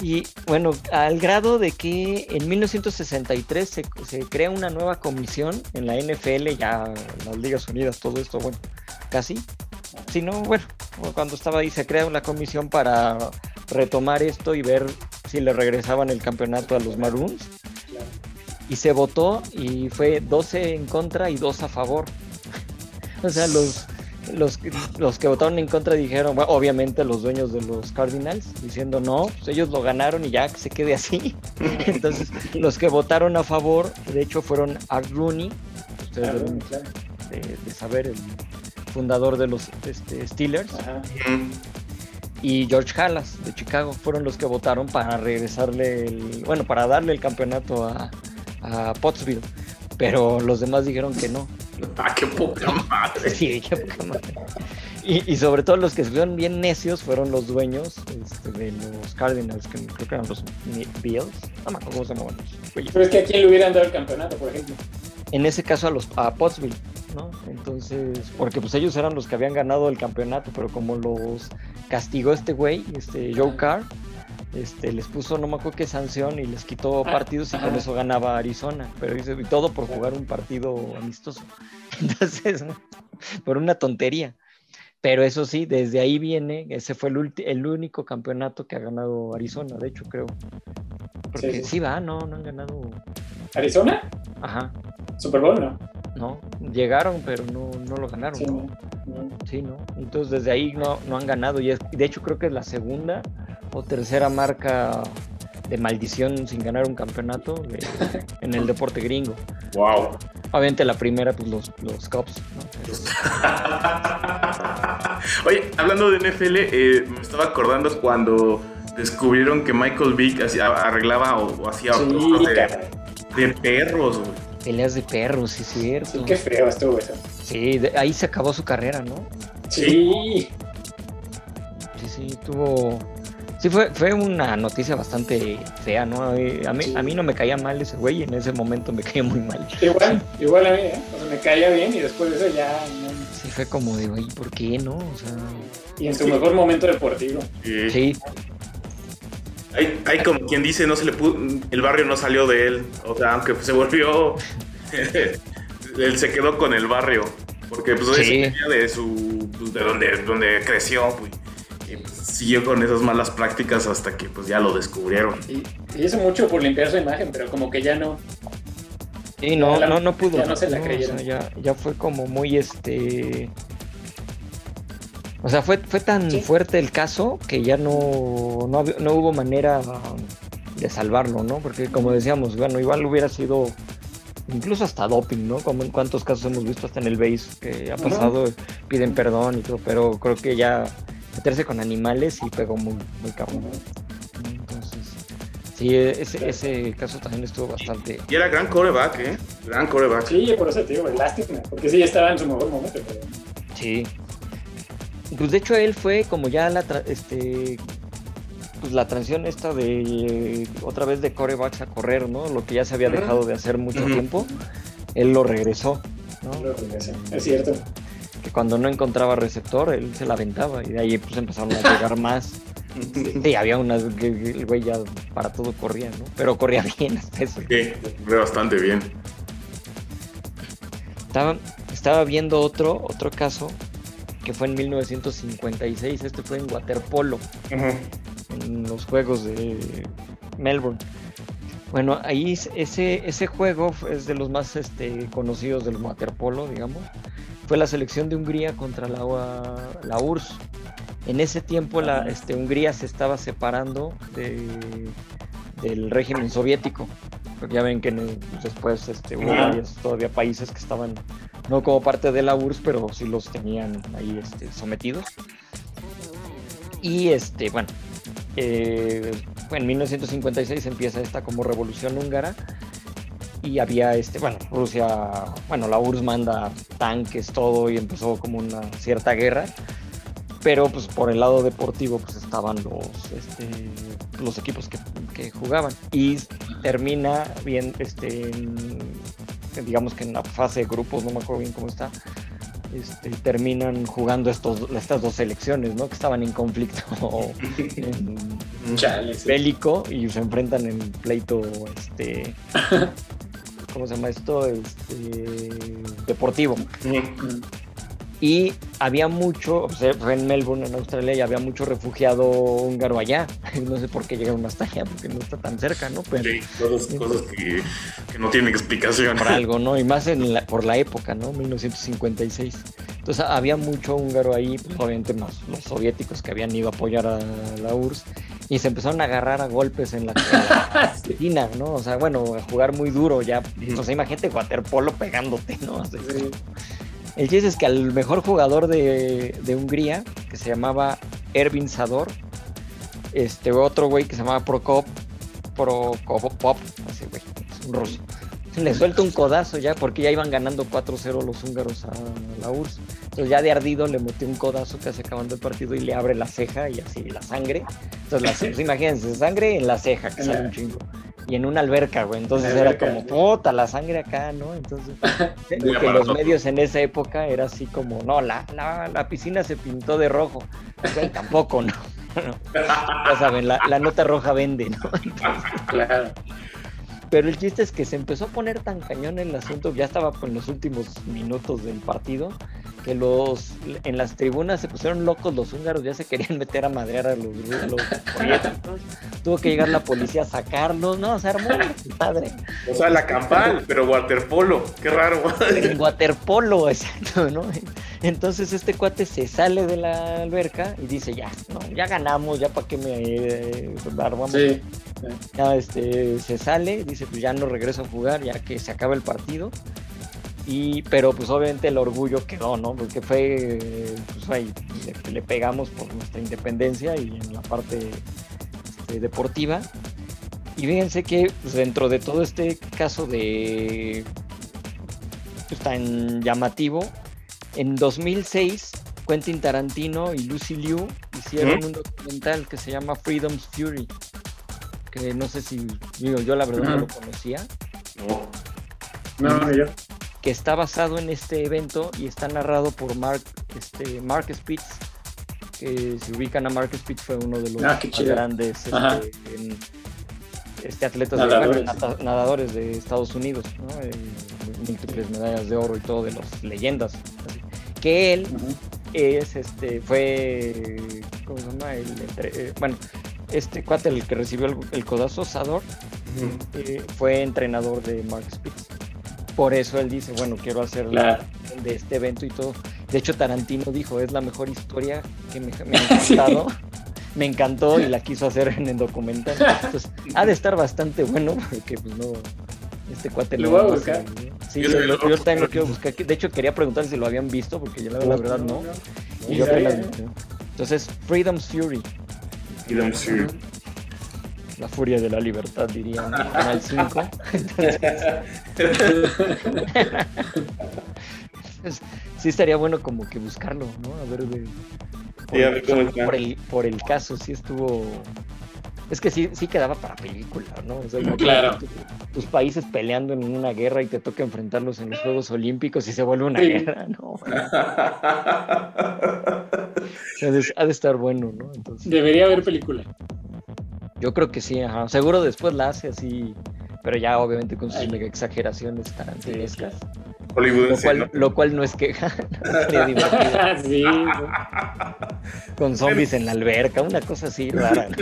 Y bueno, al grado de que en 1963 se, se crea una nueva comisión en la NFL, ya en las Ligas Unidas, todo esto, bueno, casi, sino, bueno, cuando estaba ahí se crea una comisión para retomar esto y ver si le regresaban el campeonato a los Maroons. Y se votó y fue 12 en contra y 2 a favor. o sea, los, los, los, que votaron en contra dijeron, bueno, obviamente los dueños de los Cardinals, diciendo no, pues ellos lo ganaron y ya que se quede así. Entonces, los que votaron a favor, de hecho, fueron Art Rooney, ustedes deben de, saber, el fundador de los este, Steelers y George Halas de Chicago fueron los que votaron para regresarle el, bueno, para darle el campeonato a, a Pottsville, pero los demás dijeron que no. Ah, qué poca madre. Sí, qué poca madre. Y, y, sobre todo los que estuvieron bien necios fueron los dueños este, de los Cardinals, que creo que eran los Bills. No me acuerdo cómo se llamaban. Pero es que a quién le hubieran dado el campeonato, por ejemplo. En ese caso a los a Pottsville. ¿No? Entonces, porque pues ellos eran los que habían ganado el campeonato, pero como los castigó este güey, este Joe Carr, este, les puso no me acuerdo qué sanción y les quitó ah, partidos y con eso ganaba Arizona, pero y todo por jugar un partido amistoso. Entonces, por una tontería. Pero eso sí, desde ahí viene, ese fue el, el único campeonato que ha ganado Arizona, de hecho creo. Porque sí, va, no, no han ganado. ¿Arizona? Ajá. Super Bowl, ¿no? No, llegaron, pero no, no lo ganaron. Sí, ¿no? Sí, ¿no? Entonces desde ahí no, no han ganado. Y de hecho creo que es la segunda o tercera marca de maldición sin ganar un campeonato en el deporte gringo. Wow. Obviamente la primera, pues los, los Cubs. Oye, hablando de NFL, eh, me estaba acordando cuando descubrieron que Michael Vick arreglaba o, hacía de, perros, Peleas de perros, sí, cierto. Sí, qué feo estuvo eso. Sí, ahí se acabó su carrera, ¿no? Sí. Sí, sí, tuvo Sí, fue, fue una noticia bastante fea, ¿no? A mí, a mí no me caía mal ese güey y en ese momento me caía muy mal. Igual, igual a mí, ¿eh? O sea, me caía bien y después de eso ya... Sí, fue como de, güey, ¿por qué no? O sea... Y en su mejor momento deportivo. Sí. Hay, hay, como quien dice, no se le pudo, el barrio no salió de él. O sea, aunque se volvió... él se quedó con el barrio. Porque pues sí. de su... Pues, de donde, donde creció, güey siguió con esas malas prácticas hasta que pues ya lo descubrieron. Y, hizo mucho por limpiar su imagen, pero como que ya no. Sí, no, no, no pudo. Ya no se la creyeron. ya, ya fue como muy este. O sea, fue, fue tan fuerte el caso que ya no, no, no, hubo manera de salvarlo, ¿no? Porque como decíamos, bueno, igual hubiera sido incluso hasta doping, ¿no? Como en cuántos casos hemos visto hasta en el base que ha pasado, piden perdón y todo, pero creo que ya meterse con animales y pegó muy, muy cabrón. Entonces, sí, ese, ese caso también estuvo bastante. Y era gran coreback, ¿eh? Gran coreback. Sí, por eso te digo, lástima, porque sí estaba en su mejor momento. Pero... Sí. Pues de hecho él fue como ya la este pues la transición esta de otra vez de corebacks a correr, ¿no? Lo que ya se había dejado de hacer mucho tiempo, él lo regresó, ¿no? Lo regresó, es cierto que cuando no encontraba receptor, él se la aventaba y de ahí pues empezaron a llegar más. Sí, había unas el güey ya para todo corría, ¿no? Pero corría bien hasta eso. Sí, bastante bien. Estaba, estaba viendo otro, otro caso que fue en 1956, este fue en waterpolo, en los Juegos de Melbourne. Bueno, ahí ese, ese juego es de los más este, conocidos del waterpolo, digamos fue la selección de Hungría contra la, la URSS. En ese tiempo la, este, Hungría se estaba separando del régimen soviético. Porque ya ven que después este, hubo todavía países que estaban no como parte de la URSS, pero sí los tenían ahí este, sometidos. Y este, bueno, eh, en 1956 empieza esta como revolución húngara y había este, bueno, Rusia, bueno, la URSS manda tanques, todo, y empezó como una cierta guerra. Pero pues por el lado deportivo pues estaban los, este, los equipos que, que jugaban. Y termina bien, este, digamos que en la fase de grupos, no me acuerdo bien cómo está, este, terminan jugando estos, estas dos selecciones, ¿no? Que estaban en conflicto bélico y se enfrentan en pleito este, ¿cómo se llama esto? Este, deportivo. Y había mucho, o sea, fue en Melbourne, en Australia, y había mucho refugiado húngaro allá. No sé por qué llegaron hasta allá, porque no está tan cerca, ¿no? Pero, sí, cosas, que, no tienen explicación. Por algo, ¿no? Y más en por la época, ¿no? 1956. Entonces había mucho húngaro ahí, pues, obviamente más los soviéticos que habían ido a apoyar a la URSS. Y se empezaron a agarrar a golpes en la, esquina, ¿no? O sea, bueno, a jugar muy duro ya. O sea, imagínate waterpolo pegándote, ¿no? El chiste es que al mejor jugador de, Hungría, que se llamaba Ervin Sador, este otro güey que se llamaba Prokop, Prokop, así güey, es un ruso. Le suelta un codazo ya, porque ya iban ganando 4-0 los húngaros a la URSS. Entonces ya de ardido le metió un codazo casi acabando el partido y le abre la ceja y así la sangre. Entonces, la, imagínense, sangre en la ceja, que sale un chingo y en una alberca, güey. Entonces era como, puta, la sangre acá, ¿no? Entonces, que los medios en esa época era así como, no, la, la, la piscina se pintó de rojo. Güey, tampoco, ¿no? ya saben, la, la, nota roja vende, ¿no? claro. Pero el chiste es que se empezó a poner tan cañón el asunto, ya estaba en los últimos minutos del partido, que los en las tribunas se pusieron locos los húngaros, ya se querían meter a madrear a los, los Tuvo que llegar la policía a sacarlos, no, se armó padre. O sea, la campal, pero waterpolo, qué raro. En waterpolo, exacto, ¿no? Entonces este cuate se sale de la alberca y dice, ya, no, ya ganamos, ya para qué me eh, armamos. Sí. Ya este, se sale, dice, pues ya no regreso a jugar, ya que se acaba el partido. Y, pero pues obviamente el orgullo quedó, ¿no? Porque fue, pues ahí, le, pegamos por nuestra independencia y en la parte este, deportiva. Y fíjense que pues, dentro de todo este caso de pues, tan llamativo, en 2006 Quentin Tarantino y Lucy Liu hicieron un documental que se llama Freedom's Fury, que no sé si digo, yo la verdad no lo conocía. No. No, yo que está basado en este evento y está narrado por Mark, este, Mark Spitz, que si ubican a Mark Spitz fue uno de los ah, grandes este, este, atletas nadadores. De, Estados Unidos, ¿no? Eh, múltiples medallas de oro y todo de las leyendas. Que él es este fue ¿cómo se llama? El, eh, bueno, este cuate el que recibió el, codazo, Sador, eh, fue entrenador de Mark Spitz por eso él dice, bueno, quiero hacer la de este evento y todo. De hecho, Tarantino dijo, es la mejor historia que me, ha encantado. Me encantó y la quiso hacer en el documental. Entonces, ha de estar bastante bueno porque pues no, este cuate lo, va a buscar. Sí, yo, también lo quiero buscar. De hecho, quería preguntar si lo habían visto porque yo la, verdad no. Y yo Entonces, Freedom's Fury. Freedom's Fury la furia de la libertad, diría en Canal 5. sí estaría bueno como que buscarlo, ¿no? A ver, por, el, por el caso, sí estuvo... Es que sí, sí quedaba para película, ¿no? claro. tus países peleando en una guerra y te toca enfrentarlos en los Juegos Olímpicos y se vuelve una guerra, ¿no? ha de estar bueno, ¿no? Debería haber película. Yo creo que sí, ajá. Seguro después la hace así, pero ya obviamente con sus mega exageraciones tarantinescas. Lo cual, lo cual no es queja. sí, Con zombies en la alberca, una cosa así rara.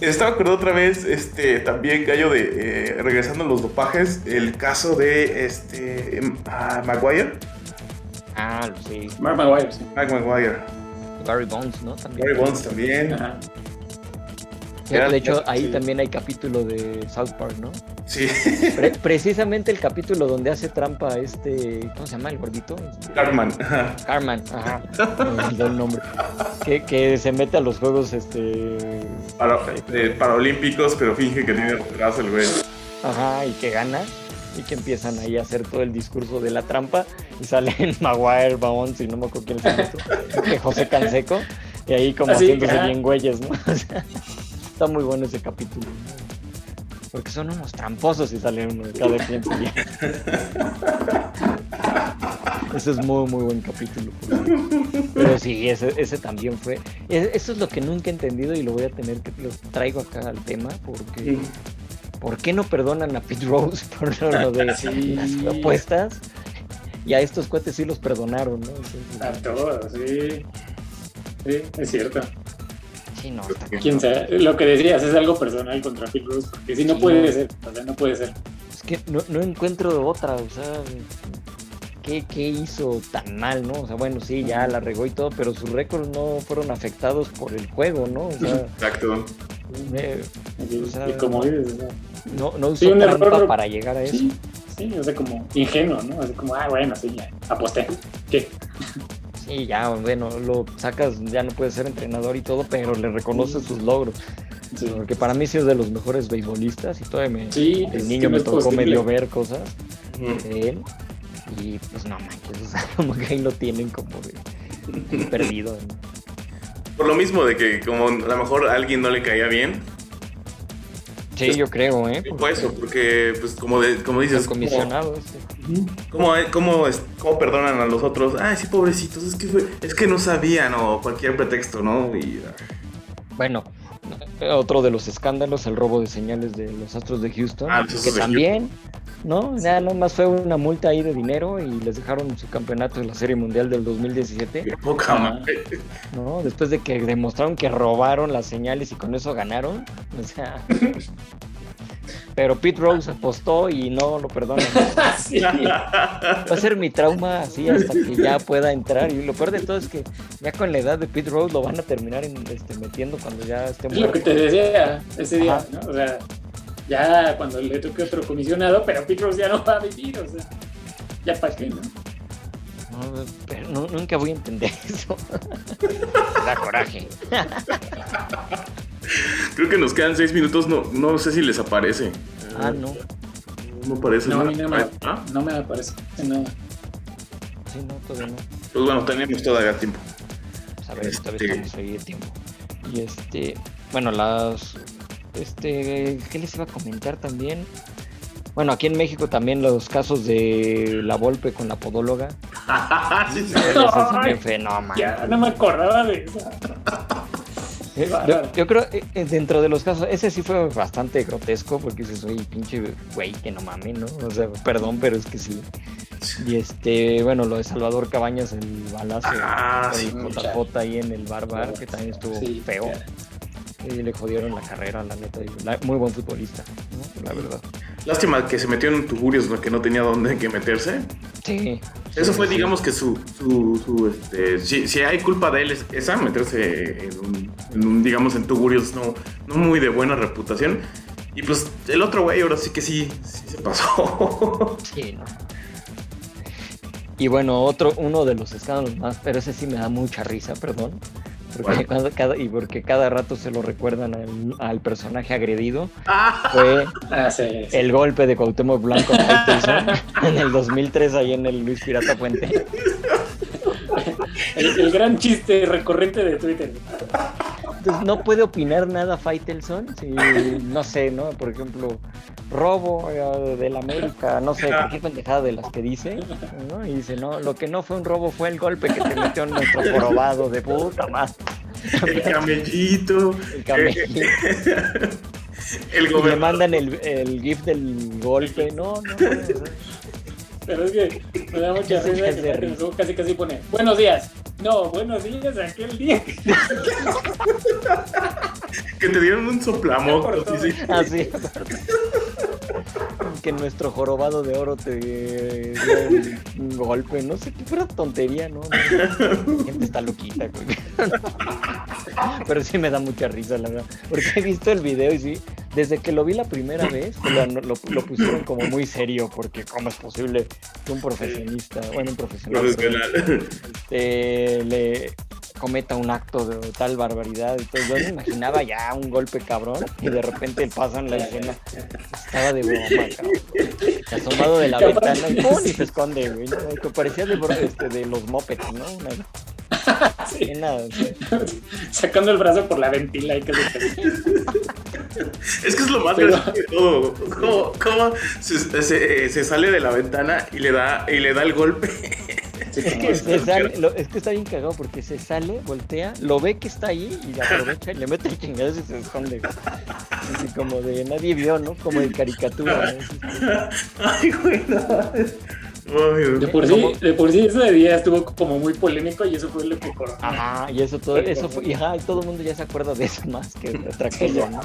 Estaba acordando otra vez, este, también Gallo de eh, regresando a los dopajes, el caso de este Maguire. Ah, sí. Mark Maguire, sí. Mark Maguire. Barry Bones, ¿no? También. Barry Bones también. De hecho, ahí también hay capítulo de South Park, ¿no? Sí. precisamente el capítulo donde hace trampa este. ¿Cómo se llama el gordito? Carman. Carman, ajá. el nombre. Que, que, se mete a los juegos este. Para, eh, paraolímpicos, pero finge que tiene retraso el güey. Ajá, y que gana y que empiezan ahí a hacer todo el discurso de la trampa y salen Maguire, Bones y no me acuerdo quién es el que José Canseco y ahí como Así, ah, haciéndose bien güeyes, ¿no? está muy bueno ese capítulo. Porque son unos tramposos y salen uno de cada quien. Ese es muy, muy buen capítulo. Pero sí, ese, ese también fue. E, eso es lo que nunca he entendido y lo voy a tener que. Lo traigo acá al tema porque. ¿por qué no perdonan a Pete Rose por lo de las apuestas? y a estos cuates sí los perdonaron, ¿no? a todos, sí. Sí, es cierto. Sí, no, está ¿Quién sabe? Lo que decías es algo personal contra Phil Rose, porque si no puede ser, o sea, no puede ser. Es que no, no encuentro otra, o sea, ¿qué, ¿qué, hizo tan mal, no? O sea, bueno, sí, ya la regó y todo, pero sus récords no fueron afectados por el juego, ¿no? O sea, Exacto. o sea, y como dices, no, no usó sí, trampa para llegar a eso. Sí, sí, o sea, como ingenuo, ¿no? Así como, ah, bueno, sí, ya, aposté. ¿Qué? Sí, ya, bueno, lo sacas, ya no puede ser entrenador y todo, pero le reconoces sus logros. Porque para mí sí es de los mejores beisbolistas y todavía me, sí, el niño me tocó medio ver cosas de él. Y pues no manches, o sea, como que ahí lo tienen como de, perdido. Por lo mismo de que como a lo mejor a alguien no le caía bien, Sí, yo creo, ¿eh? Por eso, porque, pues, como, de, como dices. comisionado, ¿cómo, cómo, cómo, perdonan a los otros? Ay, sí, pobrecitos, es que, es que no sabían o cualquier pretexto, ¿no? Y, bueno, otro de los escándalos, el robo de señales de los Astros de Houston, ah, que también, ¿no? Nada más fue una multa ahí de dinero y les dejaron su campeonato en la Serie Mundial del 2017. Qué poca madre. ¿No? Después de que demostraron que robaron las señales y con eso ganaron. O sea. Pero Pete Rose apostó y no lo perdonan. Va a ser mi trauma así hasta que ya pueda entrar. Y lo peor de todo es que ya con la edad de Pete Rose lo van a terminar este, metiendo cuando ya esté muerto. Lo que te decía ese día, ¿no? O sea, ya cuando le toque otro comisionado, pero Pete Rose ya no va a vivir, o sea, ya para qué, ¿no? No, pero nunca voy a entender eso. da coraje. Creo que nos quedan seis minutos, no, no sé si les aparece. Ah, no. No parece. No, a mí no me, ¿Ah? no me aparece nada. Sí, no, todavía no. Pues bueno, tenemos todavía tiempo. Pues a ver, este... todavía estamos ahí de tiempo. Y este, bueno, las, este, ¿qué les iba a comentar también? Bueno, aquí en México también los casos de la Volpe con la podóloga. sí, sí. No, no, ya, no me acordaba de eso. Yo, creo, eh, eh, dentro de los casos, ese sí fue bastante grotesco, porque dices, oye, pinche güey, que no mames, ¿no? O sea, perdón, pero es que sí. Y este, bueno, lo de Salvador Cabañas, el balazo ah, JJ ahí en el bar bar, que también estuvo feo. Y le jodieron la carrera, la neta. muy buen futbolista, ¿no? la verdad. Lástima que se metió en tuburios que no tenía dónde que meterse. Sí. Eso fue, digamos, que su. su, su este, si, si, hay culpa de él, es esa, meterse en un, en un, digamos, en tuburios no, no muy de buena reputación. Y pues el otro güey ahora sí que sí, sí se pasó. Sí, no. Y bueno, otro, uno de los escándalos más, pero ese sí me da mucha risa, perdón. Porque cada, y porque cada rato se lo recuerdan al, personaje agredido. Ah. Fue ah, el golpe de Cuauhtémoc Blanco en el 2003 ahí en el Luis Pirata Puente. El, gran chiste recurrente de Twitter. Entonces no puede opinar nada Faitelson si, no sé, ¿no? Por ejemplo, robo eh, del América, no sé, cualquier pendejada de las que dice, ¿no? Y dice, no, lo que no fue un robo fue el golpe que te metió en nuestro jorobado de puta más. El camellito. El camellito. El y le mandan el, el gif del golpe, no, no, no. Pero es que me da mucha risa que casi casi pone, buenos días. No, buenos días aquel día. que te dieron un soplamoco. Sí, sí. Así. que nuestro jorobado de oro te dio un golpe, no sé, qué fuera tontería, ¿no? La gente está loquita, güey. Pero sí me da mucha risa, la verdad. Porque he visto el video y sí, desde que lo vi la primera vez, lo, lo, pusieron como muy serio, porque ¿cómo es posible que un profesionista, bueno, un profesional, este, le cometa un acto de tal barbaridad? Entonces yo me imaginaba ya un golpe cabrón y de repente pasan la escena. Estaba de cabrón. Asomado de la ventana y, ¡pum! y se esconde, güey. Parecía de, este, de los mopeds, ¿no? Sí. Sacando el brazo por la ventila y que Es que es lo más gracioso de todo. ¿Cómo, cómo se, se, se, sale de la ventana y le da, y le da el golpe? es, que sale, lo, es que está bien cagado porque se sale, voltea, lo ve que está ahí y aprovecha y le mete el chingado y se esconde. Así como de nadie vio, ¿no? Como de caricatura. Ay, güey, no. De, por sí, de por sí ese día estuvo como muy polémico y eso fue lo que coronó. Ajá, y eso todo, eso fue, y ajá, todo el mundo ya se acuerda de eso más que de otra cosa, ¿no?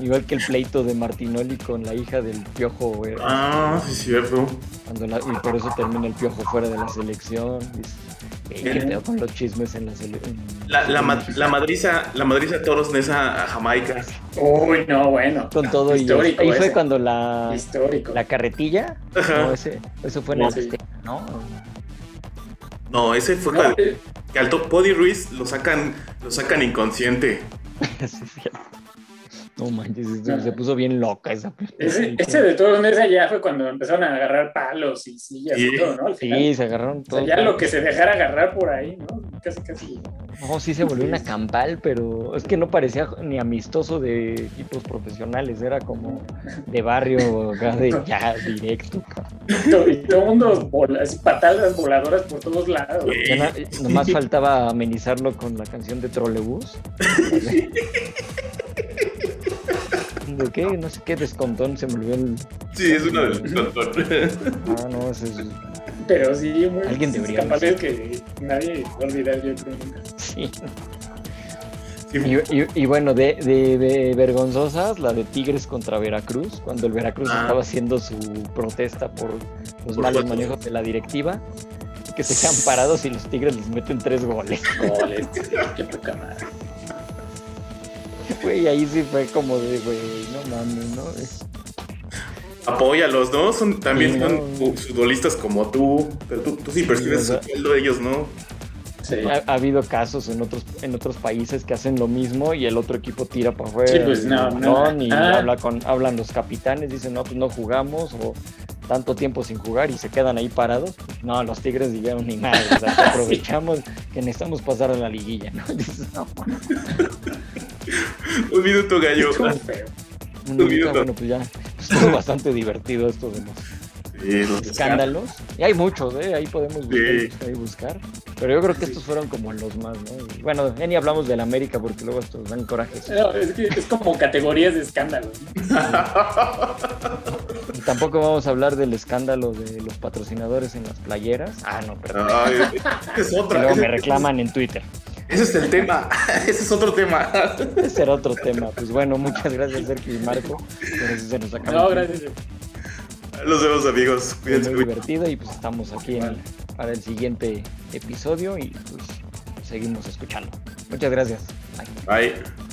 Igual que el pleito de Martinoli con la hija del Piojo. Ah, sí, cierto. Cuando y por eso termina el Piojo fuera de la selección. ¿Qué con los chismes en la selección? La, la, la, madriza, la madriza Toros Nesa a Jamaica. Uy, no, bueno. Con todo Histórico y ahí fue cuando la, Histórico. la carretilla. No, ese, eso fue en el sistema, ¿no? No, ese fue que, que al Podi Ruiz lo sacan, lo sacan inconsciente. sí, cierto. No manches, se puso bien loca esa ese, ese, de todos meses ya fue cuando empezaron a agarrar palos y sillas y todo, ¿no? sí, se agarraron todo. O sea, ya lo que se dejara agarrar por ahí, ¿no? Casi, casi. No, sí se volvió una campal, pero es que no parecía ni amistoso de equipos profesionales, era como de barrio, de ya directo. Y todo, el mundo, patadas voladoras por todos lados. nomás faltaba amenizarlo con la canción de Trolebús. ¿De qué? No sé qué descontón se me olvidó el. Sí, es una del descontón. Ah, no, ese es. Pero sí, muy. Alguien debería. Capaz de que nadie va a olvidar, yo creo Sí. Y, y, bueno, de, de, vergonzosas, la de Tigres contra Veracruz, cuando el Veracruz ah. estaba haciendo su protesta por los malos manejos de la directiva, que se quedan parados y los Tigres les meten tres goles. Goles, qué poca madre. Güey, ahí sí fue como de, güey, no mames, ¿no? Apóyalos, ¿no? Son, también son futbolistas como tú, pero tú, tú sí percibes el sueldo de ellos, ¿no? Sí. Ha, habido casos en otros en otros países que hacen lo mismo y el otro equipo tira para afuera. Sí, pues no, no. Y ah. habla con, hablan los capitanes, dicen, no, pues no jugamos o tanto tiempo sin jugar y se quedan ahí parados. No, los Tigres dijeron ni nada, o sea, aprovechamos que necesitamos pasar a la liguilla, ¿no? Dices, no, Un minuto, gallo. Un minuto. Bueno, pues ya estuvo bastante divertido esto de los, escándalos. Y hay muchos, ¿eh? Ahí podemos buscar, Pero yo creo que estos fueron como los más, ¿no? bueno, ya ni hablamos del América porque luego estos dan coraje. es, que es como categorías de escándalos. y tampoco vamos a hablar del escándalo de los patrocinadores en las playeras. Ah, no, perdón. es otra. luego me reclaman en Twitter. Ese es el tema. Ese es otro tema. Ese era otro tema. Pues bueno, muchas gracias, Sergio y Marco. Por eso se nos acabó. No, gracias. Los vemos, amigos. Cuídense. Muy divertido y pues estamos aquí para el siguiente episodio y pues seguimos escuchando. Muchas gracias. Bye. Bye.